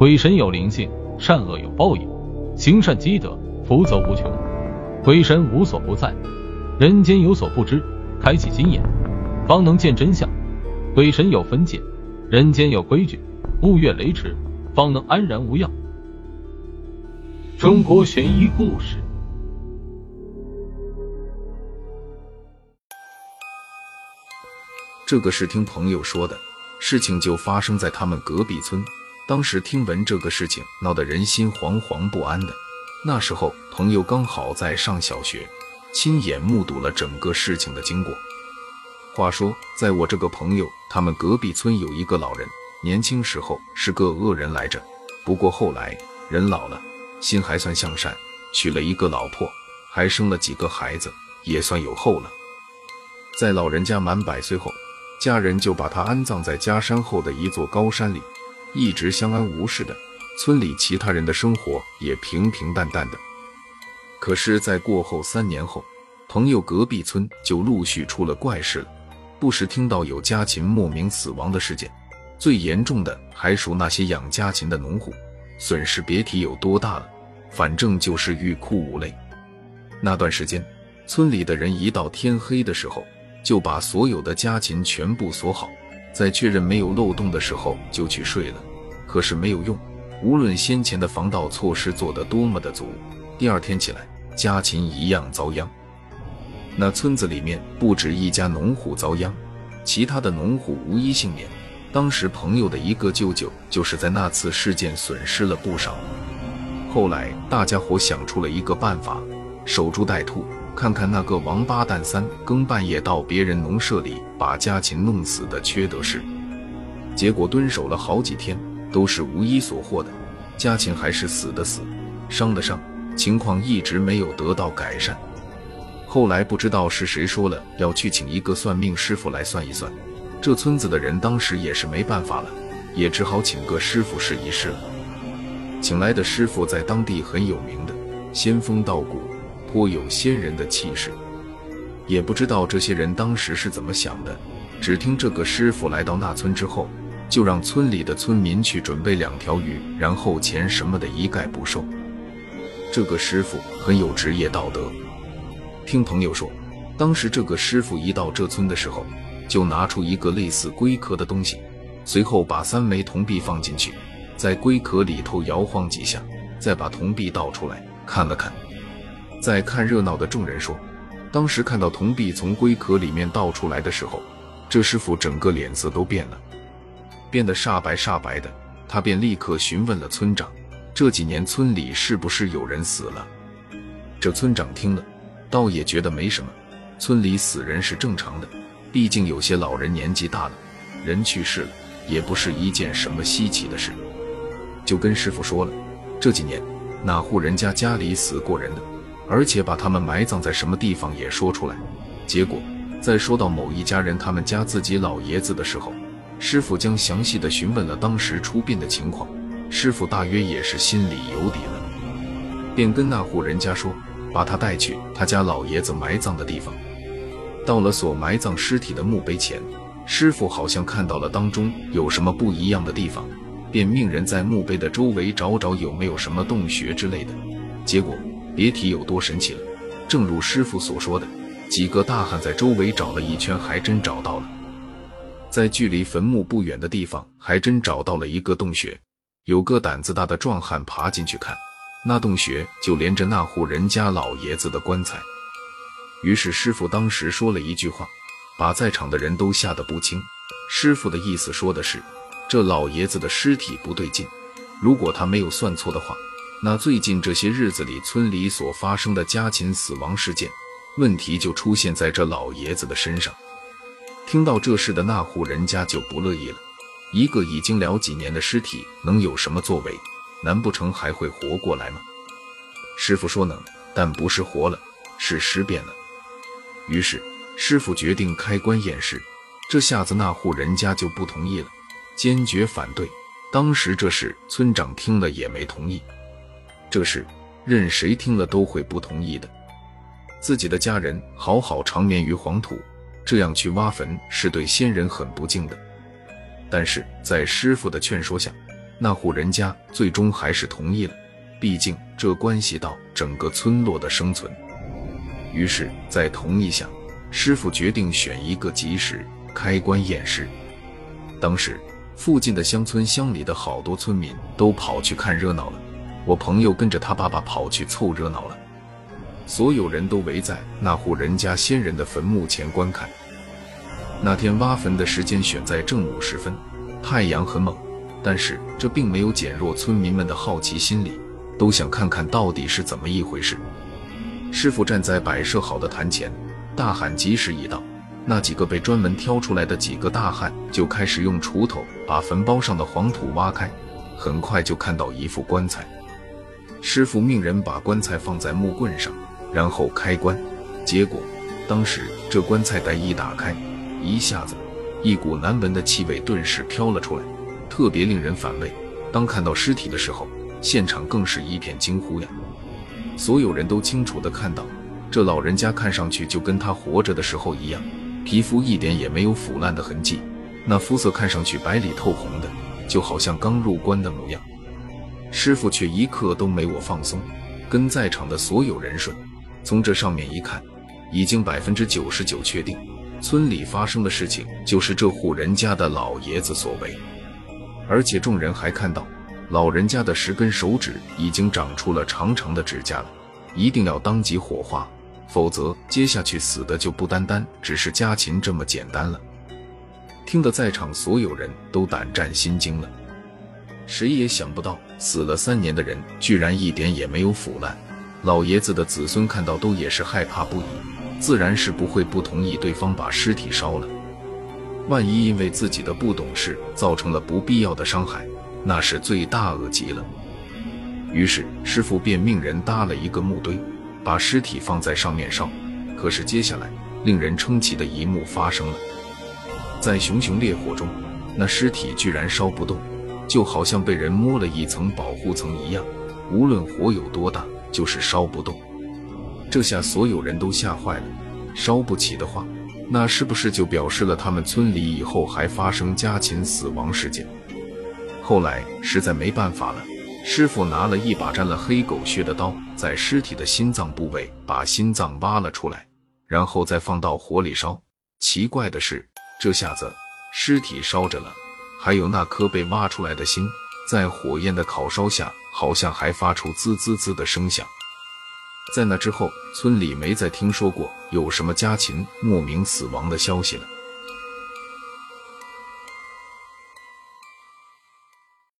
鬼神有灵性，善恶有报应，行善积德，福泽无穷。鬼神无所不在，人间有所不知，开启心眼，方能见真相。鬼神有分界，人间有规矩，勿越雷池，方能安然无恙。中国悬疑故事。这个是听朋友说的，事情就发生在他们隔壁村。当时听闻这个事情，闹得人心惶惶不安的。那时候，朋友刚好在上小学，亲眼目睹了整个事情的经过。话说，在我这个朋友他们隔壁村有一个老人，年轻时候是个恶人来着。不过后来人老了，心还算向善，娶了一个老婆，还生了几个孩子，也算有后了。在老人家满百岁后，家人就把他安葬在家山后的一座高山里，一直相安无事的。村里其他人的生活也平平淡淡的，可是，在过后三年后，朋友隔壁村就陆续出了怪事了，不时听到有家禽莫名死亡的事件，最严重的还属那些养家禽的农户，损失别提有多大了，反正就是欲哭无泪。那段时间，村里的人一到天黑的时候，就把所有的家禽全部锁好，在确认没有漏洞的时候就去睡了，可是没有用。无论先前的防盗措施做得多么的足，第二天起来，家禽一样遭殃。那村子里面不止一家农户遭殃，其他的农户无一幸免。当时朋友的一个舅舅就是在那次事件损失了不少。后来大家伙想出了一个办法，守株待兔，看看那个王八蛋三更半夜到别人农舍里把家禽弄死的缺德事。结果蹲守了好几天。都是无一所获的，家禽还是死的死，伤的伤，情况一直没有得到改善。后来不知道是谁说了要去请一个算命师傅来算一算，这村子的人当时也是没办法了，也只好请个师傅试一试了。请来的师傅在当地很有名的，仙风道骨，颇有仙人的气势。也不知道这些人当时是怎么想的，只听这个师傅来到那村之后。就让村里的村民去准备两条鱼，然后钱什么的一概不收。这个师傅很有职业道德。听朋友说，当时这个师傅一到这村的时候，就拿出一个类似龟壳的东西，随后把三枚铜币放进去，在龟壳里头摇晃几下，再把铜币倒出来看了看。在看热闹的众人说，当时看到铜币从龟壳里面倒出来的时候，这师傅整个脸色都变了。变得煞白煞白的，他便立刻询问了村长：“这几年村里是不是有人死了？”这村长听了，倒也觉得没什么，村里死人是正常的，毕竟有些老人年纪大了，人去世了，也不是一件什么稀奇的事。就跟师傅说了，这几年哪户人家家里死过人的，而且把他们埋葬在什么地方也说出来。结果在说到某一家人他们家自己老爷子的时候，师傅将详细的询问了当时出殡的情况，师傅大约也是心里有底了，便跟那户人家说，把他带去他家老爷子埋葬的地方。到了所埋葬尸体的墓碑前，师傅好像看到了当中有什么不一样的地方，便命人在墓碑的周围找找有没有什么洞穴之类的。结果别提有多神奇了，正如师傅所说的，几个大汉在周围找了一圈，还真找到了。在距离坟墓不远的地方，还真找到了一个洞穴。有个胆子大的壮汉爬进去看，那洞穴就连着那户人家老爷子的棺材。于是师傅当时说了一句话，把在场的人都吓得不轻。师傅的意思说的是，这老爷子的尸体不对劲。如果他没有算错的话，那最近这些日子里村里所发生的家禽死亡事件，问题就出现在这老爷子的身上。听到这事的那户人家就不乐意了。一个已经了几年的尸体能有什么作为？难不成还会活过来吗？师傅说能，但不是活了，是尸变了。于是师傅决定开棺验尸。这下子那户人家就不同意了，坚决反对。当时这事村长听了也没同意。这事任谁听了都会不同意的。自己的家人好好长眠于黄土。这样去挖坟是对先人很不敬的，但是在师傅的劝说下，那户人家最终还是同意了，毕竟这关系到整个村落的生存。于是，在同意下，师傅决定选一个吉时开棺验尸。当时，附近的乡村乡里的好多村民都跑去看热闹了，我朋友跟着他爸爸跑去凑热闹了。所有人都围在那户人家先人的坟墓前观看。那天挖坟的时间选在正午时分，太阳很猛，但是这并没有减弱村民们的好奇心理，都想看看到底是怎么一回事。师傅站在摆设好的坛前，大喊：“吉时已到！”那几个被专门挑出来的几个大汉就开始用锄头把坟包上的黄土挖开，很快就看到一副棺材。师傅命人把棺材放在木棍上，然后开棺。结果，当时这棺材袋一打开，一下子一股难闻的气味顿时飘了出来，特别令人反胃。当看到尸体的时候，现场更是一片惊呼呀！所有人都清楚地看到，这老人家看上去就跟他活着的时候一样，皮肤一点也没有腐烂的痕迹，那肤色看上去白里透红的，就好像刚入棺的模样。师傅却一刻都没我放松，跟在场的所有人说：“从这上面一看，已经百分之九十九确定，村里发生的事情就是这户人家的老爷子所为，而且众人还看到。”老人家的十根手指已经长出了长长的指甲了，一定要当即火化，否则接下去死的就不单单只是家禽这么简单了。听得在场所有人都胆战心惊了，谁也想不到死了三年的人居然一点也没有腐烂。老爷子的子孙看到都也是害怕不已，自然是不会不同意对方把尸体烧了。万一因为自己的不懂事造成了不必要的伤害。那是罪大恶极了。于是师傅便命人搭了一个木堆，把尸体放在上面烧。可是接下来令人称奇的一幕发生了，在熊熊烈火中，那尸体居然烧不动，就好像被人摸了一层保护层一样。无论火有多大，就是烧不动。这下所有人都吓坏了。烧不起的话，那是不是就表示了他们村里以后还发生家禽死亡事件？后来实在没办法了，师傅拿了一把沾了黑狗血的刀，在尸体的心脏部位把心脏挖了出来，然后再放到火里烧。奇怪的是，这下子尸体烧着了，还有那颗被挖出来的心，在火焰的烤烧下，好像还发出滋滋滋的声响。在那之后，村里没再听说过有什么家禽莫名死亡的消息了。